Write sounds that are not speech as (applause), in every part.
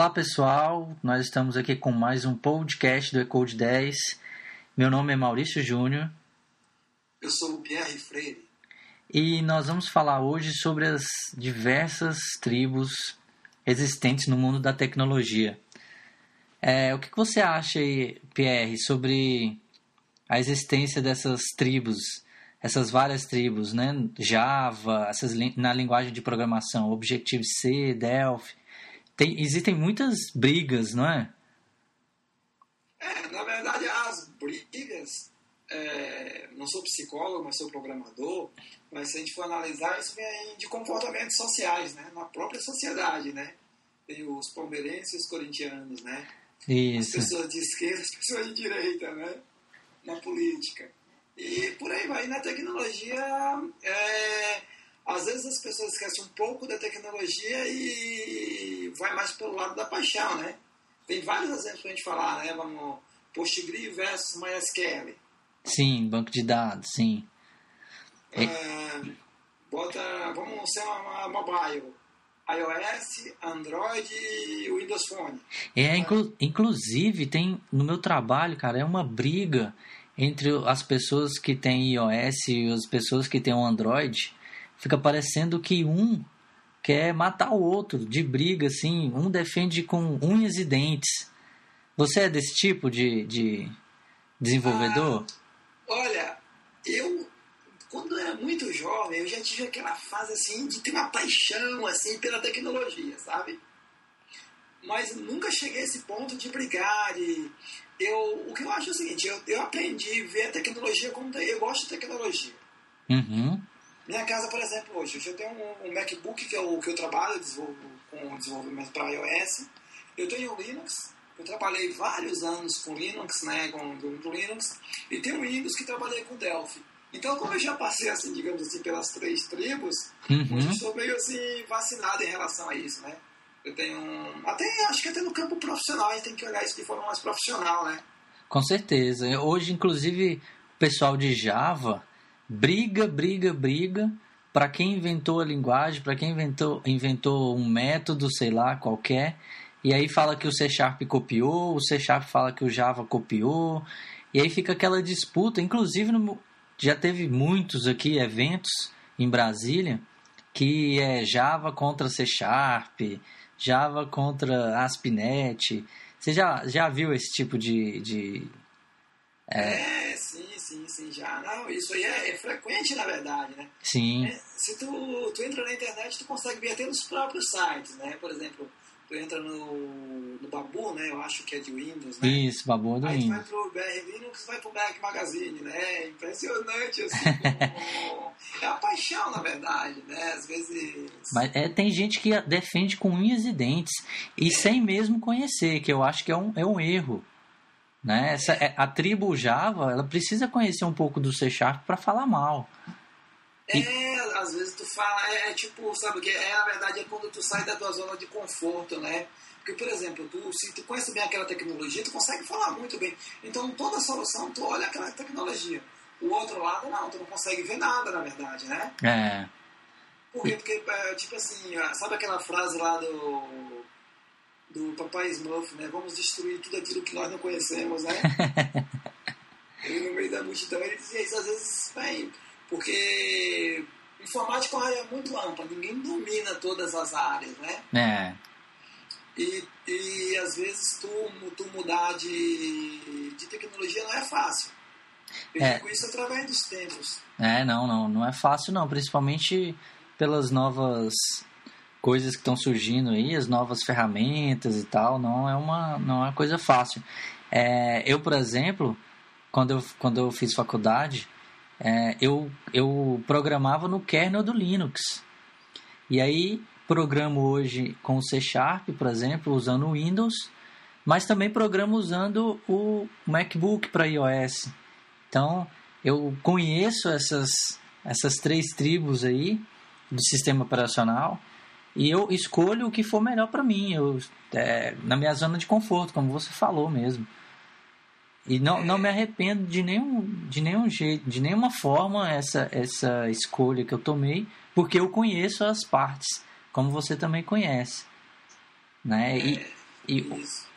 Olá pessoal, nós estamos aqui com mais um podcast do Ecode 10. Meu nome é Maurício Júnior. Eu sou o Pierre Freire. E nós vamos falar hoje sobre as diversas tribos existentes no mundo da tecnologia. É, o que você acha, Pierre, sobre a existência dessas tribos, essas várias tribos, né? Java, essas, na linguagem de programação, Objective-C, Delphi. Tem, existem muitas brigas, não é? É, na verdade, as brigas, é, não sou psicólogo, mas sou programador, mas se a gente for analisar, isso vem de comportamentos sociais, né? Na própria sociedade, né? Tem os palmeirenses e os corintianos, né? Isso. As pessoas de esquerda, (laughs) as pessoas de direita, né? Na política. E por aí vai. Na tecnologia, é, às vezes as pessoas esquecem um pouco da tecnologia e vai mais pelo lado da paixão, né? Tem vários exemplos pra gente falar, né? Vamos, Postgre versus MySQL. Sim, banco de dados, sim. É, bota, vamos ser uma, uma mobile. iOS, Android e Windows Phone. É, inclu inclusive tem no meu trabalho, cara, é uma briga entre as pessoas que têm iOS e as pessoas que têm o Android. Fica parecendo que um quer matar o outro de briga, assim. Um defende com unhas e dentes. Você é desse tipo de, de desenvolvedor? Ah, olha, eu quando eu era muito jovem, eu já tive aquela fase assim de ter uma paixão assim pela tecnologia, sabe? Mas nunca cheguei a esse ponto de brigar. De... Eu, o que eu acho é o seguinte: eu, eu aprendi a ver a tecnologia como eu gosto de tecnologia. Uhum. Minha casa, por exemplo, hoje, eu tenho um, um MacBook que é o que eu trabalho, eu desenvolvo com desenvolvimento para iOS. Eu tenho o Linux, eu trabalhei vários anos com Linux, né, com, com Linux, e tenho o Windows que trabalhei com Delphi. Então, como eu já passei, assim, digamos assim, pelas três tribos, Uhum. eu sou meio assim, vacinado em relação a isso, né? Eu tenho. Até acho que até no campo profissional a gente tem que olhar isso de forma mais profissional, né? Com certeza. Hoje, inclusive, o pessoal de Java briga, briga, briga para quem inventou a linguagem, para quem inventou, inventou um método, sei lá, qualquer. E aí fala que o C Sharp copiou, o C Sharp fala que o Java copiou. E aí fica aquela disputa. Inclusive, no, já teve muitos aqui eventos em Brasília que é Java contra C Sharp, Java contra ASP.NET. Você já, já viu esse tipo de. de é... é, sim, sim, sim, já. Não, isso aí é, é frequente, na verdade, né? Sim. É, se tu, tu entra na internet, tu consegue ver até nos próprios sites, né? Por exemplo, tu entra no, no Babu, né? Eu acho que é de Windows, né? Isso, Babu é do Aí Windows. tu vai pro BR Linux, vai pro Mac Magazine, né? É impressionante, assim. como... (laughs) é a paixão, na verdade, né? Às vezes... Mas é, tem gente que defende com unhas e dentes e é. sem mesmo conhecer, que eu acho que é um, é um erro. Né? Essa, é, a tribo Java, ela precisa conhecer um pouco do C Sharp para falar mal. É, às vezes tu fala, é, é, tipo, sabe o que? É, na verdade, é quando tu sai da tua zona de conforto, né? Porque, por exemplo, tu, se tu conhece bem aquela tecnologia, tu consegue falar muito bem. Então, toda solução, tu olha aquela tecnologia. O outro lado, não, tu não consegue ver nada, na verdade, né? É. Por quê? Porque, tipo assim, sabe aquela frase lá do, do Papai Smurf, né? Vamos destruir tudo aquilo que nós não conhecemos, né? (laughs) ele, no meio da multidão, ele dizia isso, às vezes, bem, porque informática é uma área muito ampla, ninguém domina todas as áreas, né? É. E, e às vezes tu, tu mudar de, de tecnologia não é fácil. Eu É. digo isso através dos tempos. É, não, não, não é fácil não, principalmente pelas novas coisas que estão surgindo aí, as novas ferramentas e tal, não é uma, não é uma coisa fácil. É, eu, por exemplo, quando eu, quando eu fiz faculdade, é, eu, eu programava no kernel do Linux. E aí programo hoje com C Sharp, por exemplo, usando o Windows, mas também programo usando o MacBook para iOS. Então, eu conheço essas, essas três tribos aí do sistema operacional e eu escolho o que for melhor para mim, eu, é, na minha zona de conforto, como você falou mesmo. E não, não me arrependo de nenhum, de nenhum jeito, de nenhuma forma essa, essa escolha que eu tomei, porque eu conheço as partes, como você também conhece. Né? E, E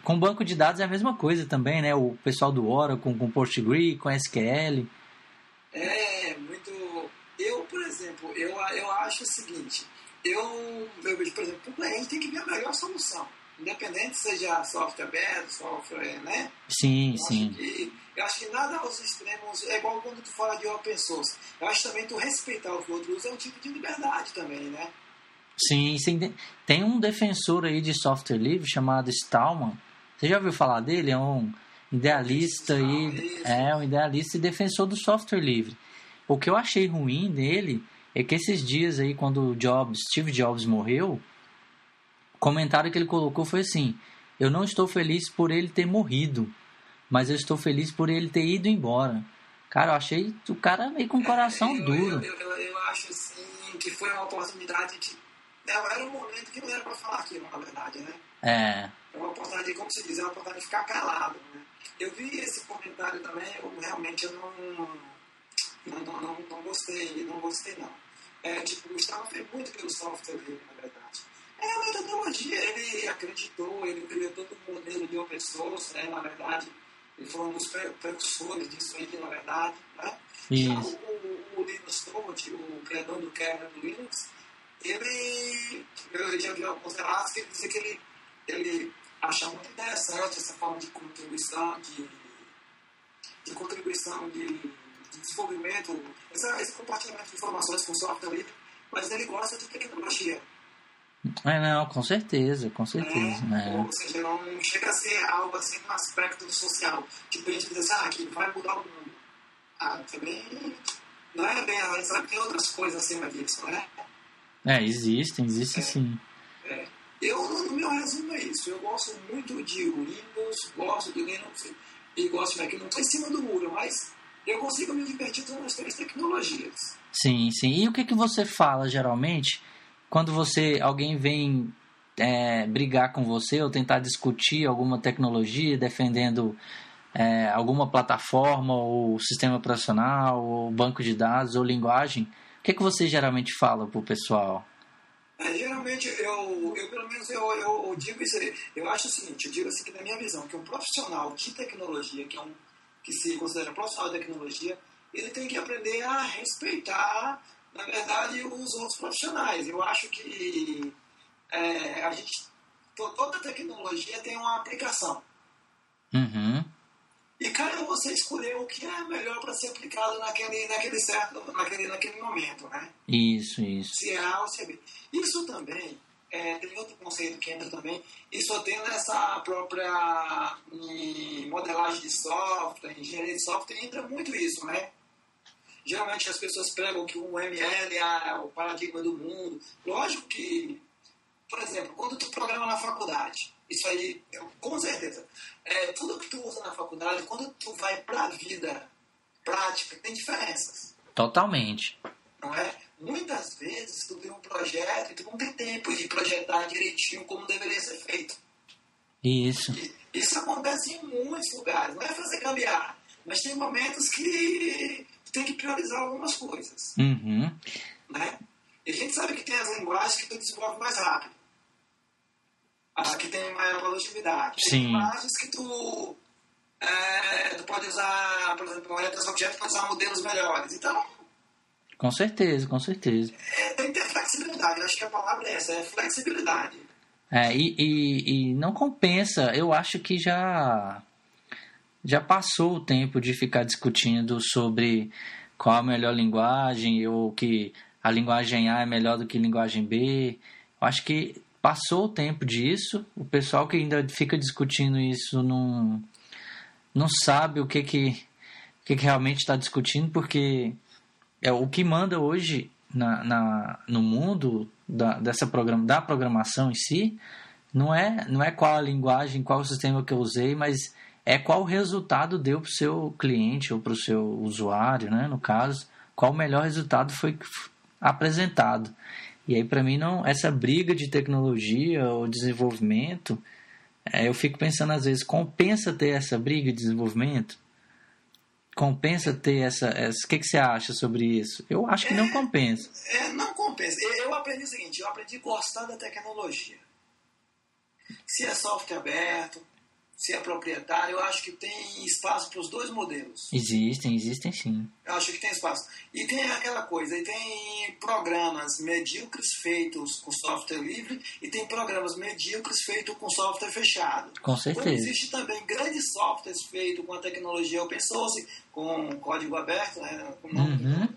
com banco de dados é a mesma coisa também, né? O pessoal do Oracle com, com Postgre, com SQL. É, muito. Eu, por exemplo, eu, eu acho o seguinte: eu, eu vejo, por exemplo, a gente tem que ver a melhor solução. Independente seja software aberto, software, né? Sim, eu sim. Acho que, eu acho que nada aos extremos é igual quando tu fala de open source. Eu acho também tu respeitar o que o outro usa é um tipo de liberdade também, né? Sim, sim. Tem um defensor aí de software livre chamado Stallman. Você já ouviu falar dele? É um idealista e é um idealista e defensor do software livre. O que eu achei ruim nele é que esses dias aí quando o Jobs, Steve Jobs morreu, o comentário que ele colocou foi assim: "Eu não estou feliz por ele ter morrido, mas eu estou feliz por ele ter ido embora". Cara, eu achei o cara meio com o coração É, eu, duro. Eu, eu, eu acho assim que foi uma oportunidade de. Era um momento que não era para falar aquilo, na verdade, né? É, É uma oportunidade, como se diz, é uma oportunidade de ficar calado. Né? Eu vi esse comentário também, eu realmente eu não, não, não, não, não gostei, não gostei não. É, tipo, o Gustavo fez muito pelo software dele, na verdade. É uma tecnologia, ele acreditou, ele criou todo um modelo de open source, né, na verdade. Ele foi um dos pre- precursores disso aí, na verdade. Né? Já o, o, Linus Torvalds, o criador do kernel do Linux, ele, eu já vi alguns relatos que ele dizia que ele, ele acha muito interessante essa forma de contribuição, de, de contribuição de, de desenvolvimento, essa, esse compartilhamento de informações com software livre, mas ele gosta de tecnologia. É, não, com certeza, com certeza. né? né? Ou seja, não chega a ser algo assim no aspecto social. Tipo, a gente diz assim, ah, que vai mudar o mundo. Ah, também não é bem, a gente que tem outras coisas acima disso, né? É, existem, existem sim. É. Eu, no meu resumo é isso. Eu gosto muito de Windows, gosto de Linux e gosto de Mac. Não estou em cima do muro, mas eu consigo me divertir usando as três tecnologias. Sim, sim. E o que, que você fala geralmente quando você alguém vem é, brigar com você ou tentar discutir alguma tecnologia defendendo é, alguma plataforma ou sistema operacional ou banco de dados ou linguagem? O que, que você geralmente fala pro pessoal? É, geralmente, eu, eu pelo menos eu, eu digo isso. Eu acho o seguinte, eu digo assim que na minha visão, que um profissional de tecnologia, que, é um, que se considera profissional de tecnologia, ele tem que aprender a respeitar, na verdade, os outros profissionais. Eu acho que é, a gente, to- toda tecnologia tem uma aplicação. Uhum. E cabe você escolher o que é melhor para ser aplicado naquele, naquele certo, naquele, naquele momento, né? Isso, isso. se é A ou se é B. Isso também, é, tem outro conceito que entra também, isso tem nessa própria em modelagem de software, engenharia de software, entra muito isso, né? Geralmente as pessoas pregam que o ML é o paradigma do mundo. Lógico que, por exemplo, quando tu programa na faculdade, isso aí, com certeza, é, tudo que tu usa na faculdade, quando tu vai para a vida prática, tem diferenças Totalmente. não é? Muitas vezes tu tem um projeto e tu não tem tempo de projetar direitinho como deveria ser feito. Isso. Isso acontece em muitos lugares, não é fazer cambiar, mas tem momentos que tu tem que priorizar algumas coisas, Uhum. né? E a gente sabe que tem as linguagens que tu desenvolve mais rápido, ah, que tem maior produtividade. Tem Sim. linguagens que tu, é, tu pode usar, por exemplo, orientação objeto pode usar modelos melhores. Então, Com certeza, com certeza. é, tem que ter flexibilidade. Eu acho que a palavra é essa, é flexibilidade. É, e, e, e não compensa. Eu acho que já já passou o tempo de ficar discutindo sobre qual a melhor linguagem ou que a linguagem A é melhor do que a linguagem B. Eu acho que passou o tempo disso. O pessoal que ainda fica discutindo isso não não sabe o que que, que, que realmente está discutindo porque é o que manda hoje na, na, no mundo da, dessa programa, da programação em si não é, não é qual a linguagem, qual o sistema que eu usei, mas é qual o resultado deu para o seu cliente ou para o seu usuário, né? no caso, qual o melhor resultado foi apresentado. E aí, para mim, não essa briga de tecnologia ou desenvolvimento, é, eu fico pensando às vezes, compensa ter essa briga de desenvolvimento? Compensa ter essa. essa o que, que você acha sobre isso? Eu acho que não compensa. É, não compensa. Eu, eu aprendi o seguinte, eu aprendi a gostar da tecnologia. Se é software aberto, se é proprietário, eu acho que tem espaço para os dois modelos. Existem, existem sim. Eu acho que tem espaço. E tem aquela coisa, e tem programas medíocres feitos com software livre e tem programas medíocres feitos com software fechado. Com certeza. Como existe também grandes softwares feitos com a tecnologia open source, com código aberto, né, com uhum.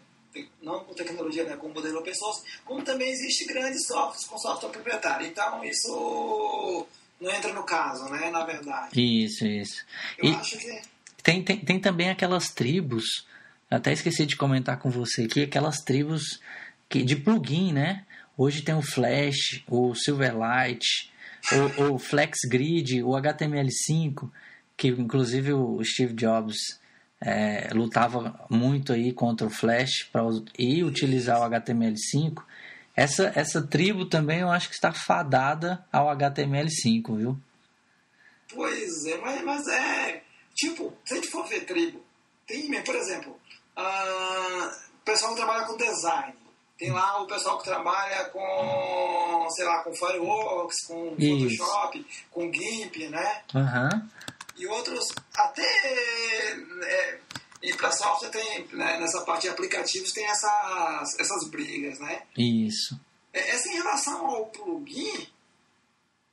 não com tecnologia, né, com modelo open source, como também existe grandes softwares com software proprietário. Então isso não entra no caso, né? Na verdade. Isso, isso. Eu e acho que. Tem, tem, tem também aquelas tribos, até esqueci de comentar com você aqui, aquelas tribos que, de plugin, né? Hoje tem o Flash, o Silverlight, o, o FlexGrid, o HTML5, que inclusive o Steve Jobs é, lutava muito aí contra o Flash para e utilizar o HTML5. Essa, essa tribo também eu acho que está fadada ao HTML5, viu? Pois é, mas, mas é. Tipo, se a gente for ver tribo, tem, por exemplo, uh, o pessoal que trabalha com design. Tem lá o pessoal que trabalha com, sei lá, com Fireworks, com Isso. Photoshop, com GIMP, né? Uhum. E outros, até é, e para software tem, né, nessa parte de aplicativos, tem essas, essas brigas, né? Isso. É, essa em relação ao plugin,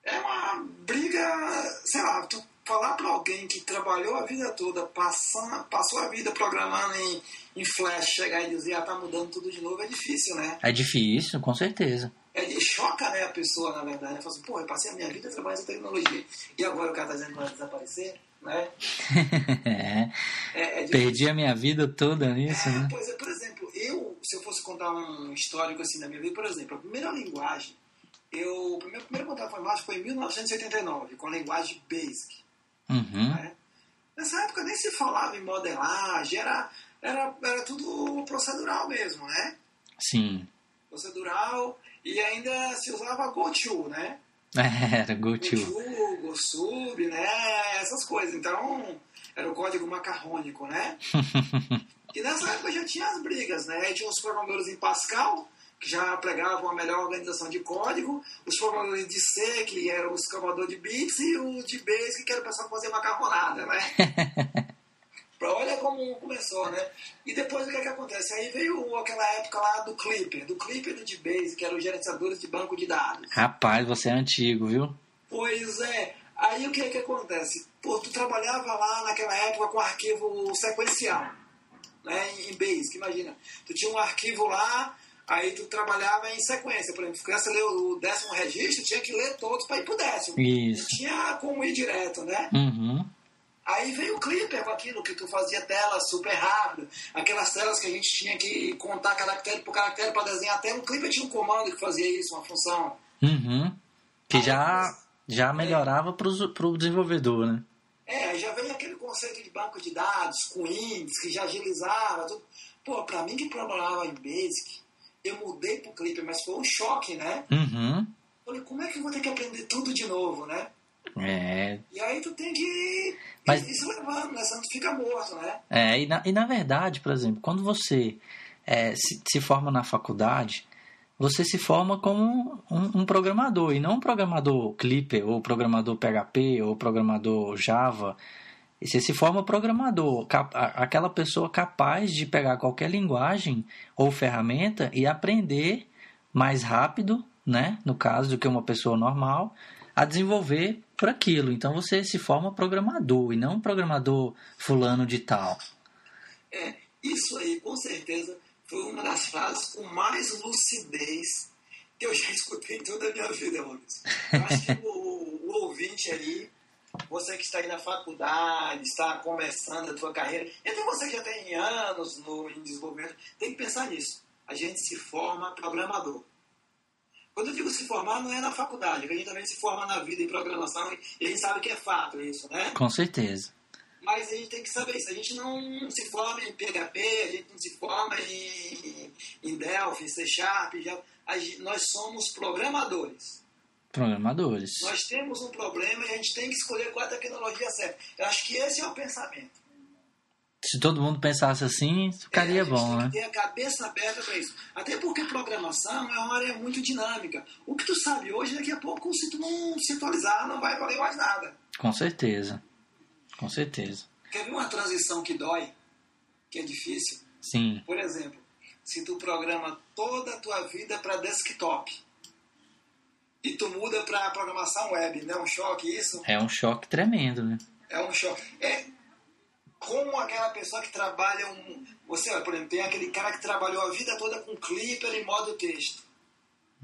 é uma briga, sei lá, tu falar para alguém que trabalhou a vida toda, passando, passou a vida programando em, em Flash, chegar e dizer, ah, tá mudando tudo de novo, é difícil, né? É difícil, com certeza. É, choca, né, a pessoa, na verdade. Ela fala assim, pô, eu passei a minha vida trabalhando essa tecnologia. E agora o cara tá dizendo que vai desaparecer? Né? (laughs) é. É, é Perdi a minha vida toda nisso, é, né? Pois é, por exemplo, eu, se eu fosse contar um histórico assim da minha vida, por exemplo, a primeira linguagem, eu, o meu primeiro contato com a informática foi em 1989, com a linguagem BASIC. Uhum. Né? Nessa época nem se falava em modelagem, era, era, era tudo procedural mesmo, né? Sim. Procedural e ainda se usava GoTo, né? (laughs) Era GoTo. GoTo, GoSub, né? Essas coisas. Então, era o código macarrônico, né? (laughs) e nessa época já tinha as brigas, né? Tinha os programadores em Pascal, que já pregavam a melhor organização de código, os programadores de C, que eram os programadores de bits, e o de Basic, que era o pessoal que fazia macarronada, né? (laughs) Olha como começou, né? E depois o que, é que acontece? Aí veio aquela época lá do Clipper, do Clipper e do DBase, que eram os gerenciadores de banco de dados. Rapaz, você é antigo, viu? Pois é. Aí o que é que acontece? Pô, tu trabalhava lá naquela época com arquivo sequencial, né? Em Basic, imagina. Tu tinha um arquivo lá, aí tu trabalhava em sequência. Por exemplo, se criança ler o décimo registro, tinha que ler todos para ir pro décimo. Isso. Não tinha como ir direto, né? Uhum. Aí veio o Clipper com aquilo que tu fazia tela super rápido, aquelas telas que a gente tinha que contar caractere por caractere para desenhar a tela. O Clipper tinha um comando que fazia isso, uma função. Uhum. Que aí, já, já é. melhorava é, para o desenvolvedor, né? É, já veio aquele conceito de banco de dados com índices, que já agilizava tudo. Pô, para mim que programava em Basic, eu mudei pro Clipper, mas foi um choque, né? Uhum. Falei, como é que eu vou ter que aprender tudo de novo, né? É. E aí tu tem que Mas, ir se levando, né? Senão tu fica morto, né? É, e na, e na verdade, por exemplo, quando você é, se, se forma na faculdade, você se forma como um, um, programador, e não um programador Clipper, ou programador PHP, ou programador Java. E você se forma programador, aquela pessoa capaz de pegar qualquer linguagem ou ferramenta e aprender mais rápido, né? No caso, do que uma pessoa normal, a desenvolver por aquilo. Então você se forma programador e não programador fulano de tal. É, isso aí com certeza foi uma das frases com mais lucidez que eu já (laughs) escutei em toda a minha vida, Maurício. Eu acho que o, o ouvinte aí, você que está aí na faculdade, está começando a sua carreira, até você que já tem anos no, em desenvolvimento, tem que pensar nisso. A gente se forma programador. Quando eu digo se formar, não é na faculdade, a gente também se forma na vida em programação e a gente sabe que é fato isso, né? Com certeza. Mas a gente tem que saber isso. A gente não se forma em PHP, a gente não se forma em, em Delphi, C Sharp. Nós somos programadores. Programadores. Nós temos um problema e a gente tem que escolher qual é a tecnologia certa. Eu acho que esse é o pensamento. Se todo mundo pensasse assim, ficaria é, bom, né? ter a cabeça aberta para isso. Até porque programação é uma área muito dinâmica. O que tu sabe hoje, daqui a pouco, se tu não se atualizar, não vai valer mais nada. Com certeza. Com certeza. Quer ver uma transição que dói? Que é difícil? Sim. Por exemplo, se tu programa toda a tua vida para desktop e tu muda para programação web, não é um choque isso? É um choque tremendo, né? É um choque. É como aquela pessoa que trabalha um. Você, por exemplo, tem aquele cara que trabalhou a vida toda com Clipper e modo texto.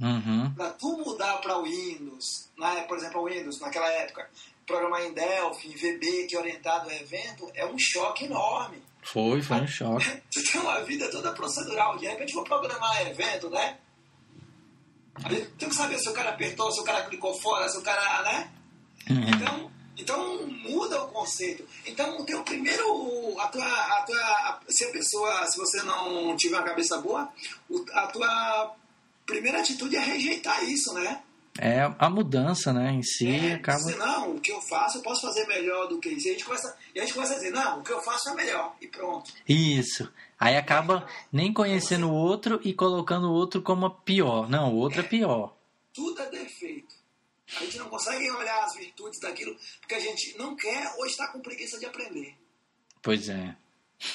Uhum. Para tu mudar para o Windows, né? por exemplo, o Windows, naquela época, programar em Delphi, em VB, que é orientado a evento, é um choque enorme. Foi, foi um choque. (laughs) tu tem uma vida toda procedural, de repente vou programar evento, né? Aí tem que saber se o cara apertou, se o cara clicou fora, se o cara, né? Uhum. Então, então muda o conceito. Então o teu primeiro, a tua, a tua, a, se a pessoa, se você não tiver uma cabeça boa, a tua primeira atitude é rejeitar isso, né? É a mudança, né, em si É, acaba. dizer, não, o que eu faço eu posso fazer melhor do que isso. E a gente começa, e a, gente começa a dizer, não, o que eu faço é melhor. E pronto. Isso. Aí acaba nem conhecendo o outro e colocando o outro como pior. Não, o outro é pior. Tudo é defeito. A gente não consegue olhar as virtudes daquilo porque a gente não quer ou está com preguiça de aprender. Pois é.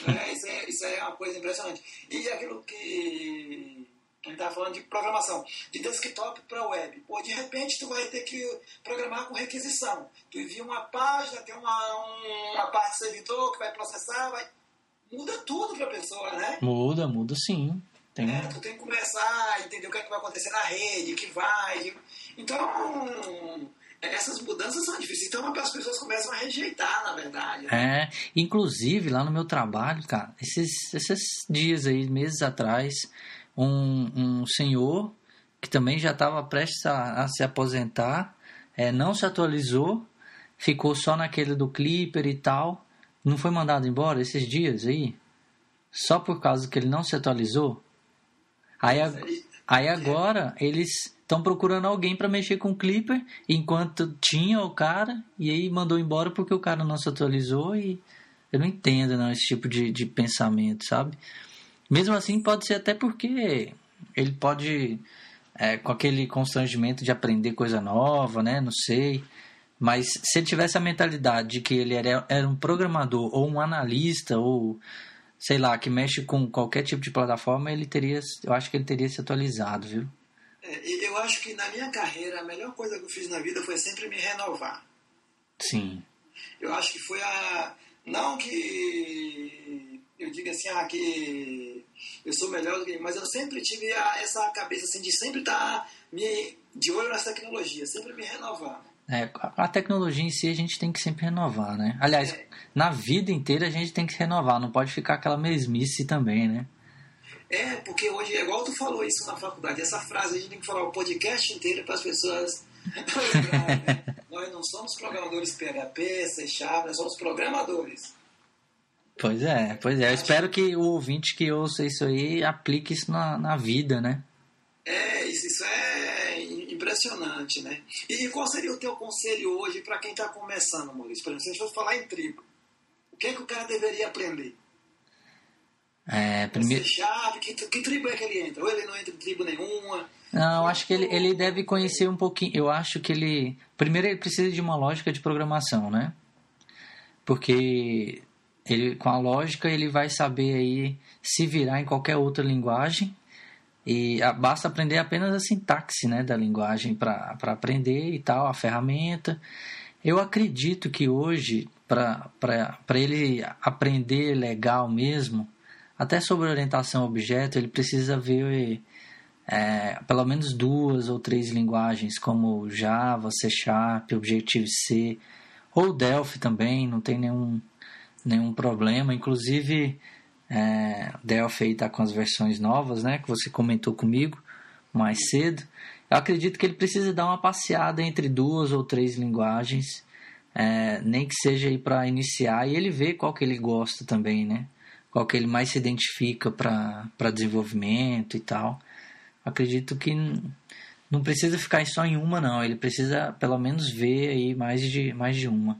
É, isso, é, isso é uma coisa impressionante. E aquilo que a gente estava falando de programação, de desktop para web. Pô, de repente tu vai ter que programar com requisição. Tu envia uma página, tem uma, um- uma parte do servidor que vai processar, vai... muda tudo para a pessoa, né? Muda, muda sim. Tem... É, tu tem que começar a entender o que, é que vai acontecer na rede, que vai. Então, essas mudanças são difíceis. Então, as pessoas começam a rejeitar, na verdade. né? É, inclusive lá no meu trabalho, cara, esses, esses dias aí, meses atrás, um, um senhor que também já estava prestes a, a se aposentar, é, não se atualizou, ficou só naquele do Clipper e tal, não foi mandado embora esses dias aí, só por causa que ele não se atualizou. Aí, a- Aí, agora eles estão procurando alguém para mexer com o Clipper, enquanto tinha o cara, e aí mandou embora porque o cara não se atualizou e eu não entendo não, esse tipo de, de pensamento, sabe? Mesmo assim pode ser até porque ele pode, é, com aquele constrangimento de aprender coisa nova, né? Não sei. Mas se ele tivesse a mentalidade de que ele era, era um programador ou um analista ou sei lá, que mexe com qualquer tipo de plataforma, ele teria, eu acho que ele teria se atualizado, viu? é, eu acho que na minha carreira, a melhor coisa que eu fiz na vida foi sempre me renovar. Sim. Eu acho que foi a. Não que eu diga assim, ah, que eu sou melhor do que. Mas eu sempre tive a- essa cabeça assim, de sempre estar me, de olho nas tecnologias, sempre me renovar. É, a tecnologia em si a gente tem que sempre renovar, né? Aliás, É. na vida inteira a gente tem que renovar, não pode ficar aquela mesmice também, né? É, porque hoje, é igual tu falou isso na faculdade, essa frase a gente tem que falar o podcast inteiro para as pessoas (laughs) lembrarem, né? Nós não somos programadores PHP, C Sharp, nós somos programadores. Pois é, pois é. Eu espero que o ouvinte que ouça isso aí aplique isso na, na vida, né? É, isso, isso é impressionante, né? E qual seria o teu conselho hoje para quem está começando, Maurício? Por exemplo, se a gente for falar em tribo, o que é que o cara deveria aprender? É, primeiro... Que, que tribo é que ele entra? Ou ele não entra em tribo nenhuma? Não, eu acho que ele, ele deve conhecer um pouquinho. Eu acho que ele. Primeiro, ele precisa de uma lógica de programação, né? Porque ele, com a lógica ele vai saber aí se virar em qualquer outra linguagem. E ah, basta aprender apenas a sintaxe né, da linguagem para aprender e tal, a ferramenta. Eu acredito que hoje, para ele aprender legal mesmo, até sobre orientação a objeto, ele precisa ver é, pelo menos duas ou três linguagens, como Java, C Sharp, Objective-C, ou Delphi também, não tem nenhum, nenhum problema. Inclusive, é, Delphi está com as versões novas, né, que você comentou comigo mais cedo. Eu acredito que ele precisa dar uma passeada entre duas ou três linguagens, é, nem que seja aí para iniciar, e ele vê qual que ele gosta também, né? Qual que ele mais se identifica para desenvolvimento e tal. Acredito que não precisa ficar só em uma, não. Ele precisa pelo menos ver aí mais de, mais de uma.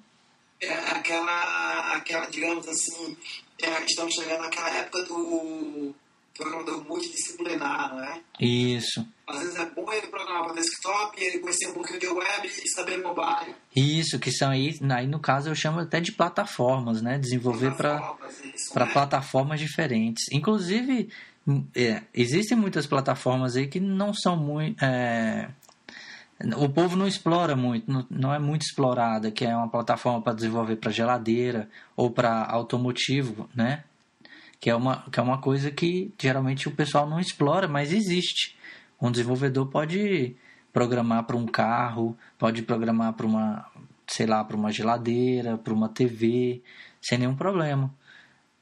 É aquela, naquela, digamos assim, é, estamos chegando naquela época do programador multidisciplinar, não é? Isso. Às vezes é bom ele programar para desktop, ele conhecer um pouquinho de web e saber mobile. Isso, que são aí, aí no caso eu chamo até de plataformas, né? Desenvolver para plataformas, plataformas diferentes. Inclusive, é, existem muitas plataformas aí que não são muito. É, o povo não explora muito, não, é muito explorada, que é uma plataforma para desenvolver para geladeira ou para automotivo, né? Que é, uma, que é uma coisa que geralmente o pessoal não explora, mas existe. Um desenvolvedor pode programar para um carro, pode programar para uma, sei lá, para uma geladeira, para uma TV, sem nenhum problema.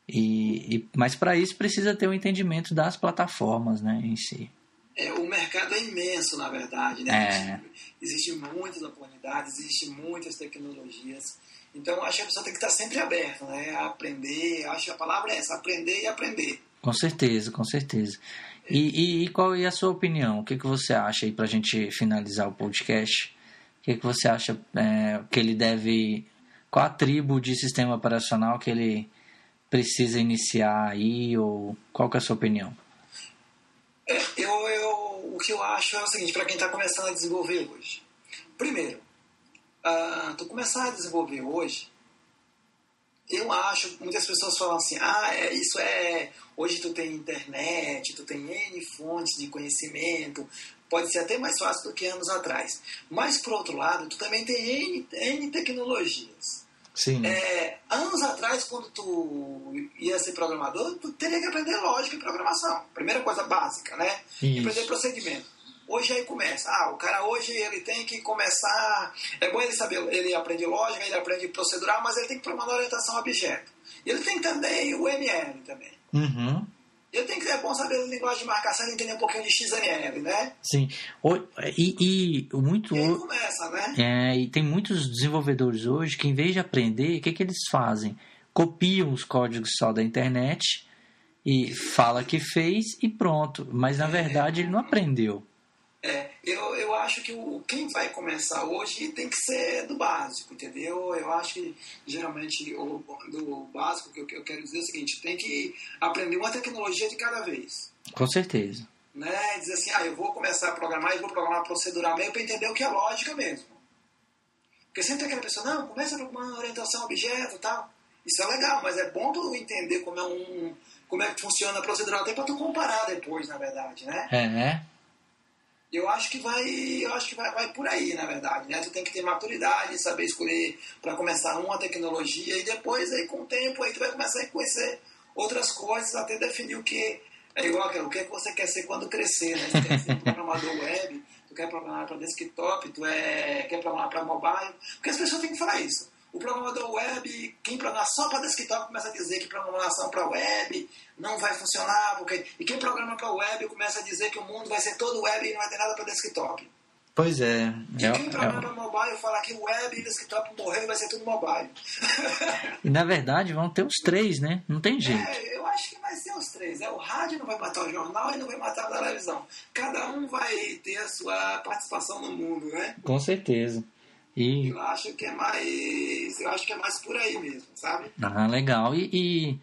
E, e mas para isso precisa ter o um entendimento das plataformas, né, em si. É, o mercado é imenso, na verdade, né? É. Existem muitas oportunidades, existem muitas tecnologias. Então, acho que a pessoa tem que estar sempre aberta, né? A aprender, acho que a palavra é essa, aprender e aprender. Com certeza, com certeza. E, e, e qual é a sua opinião? O que, que você acha aí para a gente finalizar o podcast? O que, que você acha é, que ele deve... Qual a tribo de sistema operacional que ele precisa iniciar aí? Ou qual que é a sua opinião? É, eu, que eu acho é o seguinte, para quem está começando a desenvolver hoje. Primeiro, uh, tu começar a desenvolver hoje, eu acho, muitas pessoas falam assim, ah, é, isso é, hoje tu tem internet, tu tem N fontes de conhecimento, pode ser até mais fácil do que anos atrás. Mas, por outro lado, tu também tem N, N tecnologias. Sim. É, anos atrás, quando tu ia ser programador, tu teria que aprender lógica e programação. Primeira coisa básica, né? Isso. aprender procedimento. Hoje aí começa. Ah, o cara hoje ele tem que começar. É bom ele saber, ele aprende lógica, ele aprende procedural, mas ele tem que programar orientação a objeto. E ele tem também o ML também. Uhum. Ele tem que ter bom saber linguagem de marcação e entender um pouquinho de XML, né? Sim. E, e muito. E aí começa, né? É, e tem muitos desenvolvedores hoje que, em vez de aprender, o que, que eles fazem? Copiam os códigos só da internet e fala que fez e pronto. Mas na verdade ele não aprendeu. É, eu, eu acho que o, quem vai começar hoje tem que ser do básico, entendeu? Eu acho que geralmente o, do básico que eu, eu quero dizer é o seguinte, tem que aprender uma tecnologia de cada vez. Com certeza. Né? Dizer assim, ah, eu vou começar a programar e vou programar proceduralmente para entender o que é lógica mesmo. Porque sempre tem aquela pessoa, não, começa com uma orientação a objeto e tal. Isso é legal, mas é bom tu entender como é um como é que funciona a procedural até para tu comparar depois, na verdade, né? É, né? Eu acho que vai eu acho que vai, vai por aí na verdade né? Tu tem que ter maturidade saber escolher para começar uma tecnologia e depois aí com o tempo aí tu vai começar a conhecer outras coisas até definir o que é igual o que, é que você quer ser quando crescer né? Tu quer ser programador web tu quer programar para desktop tu é quer programar para mobile porque as pessoas têm que falar isso o programador web, quem programa só para desktop começa a dizer que programação para web não vai funcionar, porque e quem programa para web começa a dizer que o mundo vai ser todo web e não vai ter nada para desktop. Pois é. E é, quem programa é... mobile fala que web e desktop morreu e vai ser tudo mobile. e na verdade vão ter os três, né? Não tem jeito. É, eu acho que vai ser os três. É, o rádio não vai matar o jornal e não vai matar a televisão. Cada um vai ter a sua participação no mundo, né? Com certeza. E... Eu acho que é mais. Eu acho que é mais por aí mesmo, sabe? Ah, legal. E, e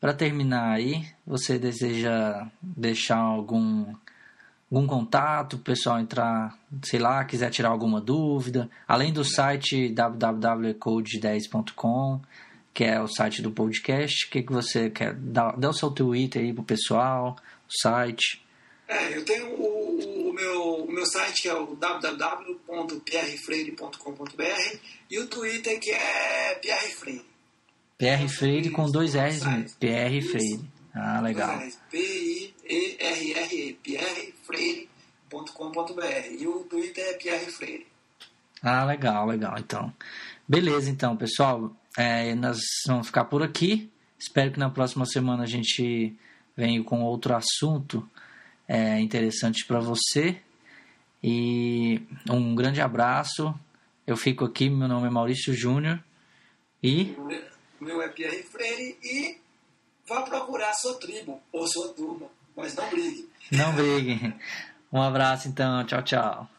para terminar aí, você deseja deixar algum algum contato, o pessoal entrar, sei lá, quiser tirar alguma dúvida, além do site www.code10.com, que é o site do podcast, o que, que você quer? Dá, dá o seu Twitter aí pro pessoal, o site. É, eu tenho o, o, meu, o meu site que é o www.pierrefreire.com.br e o Twitter que é Pierre Freire. Pierre Freire com dois R's mesmo. Pierre Freire. Ah, legal. P-I-E-R-R-E. pierrefreire.com.br e o Twitter é Pierre Freire. Ah, legal, legal. Então, beleza, então, pessoal. É, nós vamos ficar por aqui. Espero que na próxima semana a gente venha com outro assunto é, interessantes para você. E um grande abraço. Eu fico aqui, meu nome é Maurício Júnior. E. Meu é Pierre Freire e vá procurar sua tribo ou sua turma, mas não brigue. Não brigue. Um abraço então, tchau, tchau.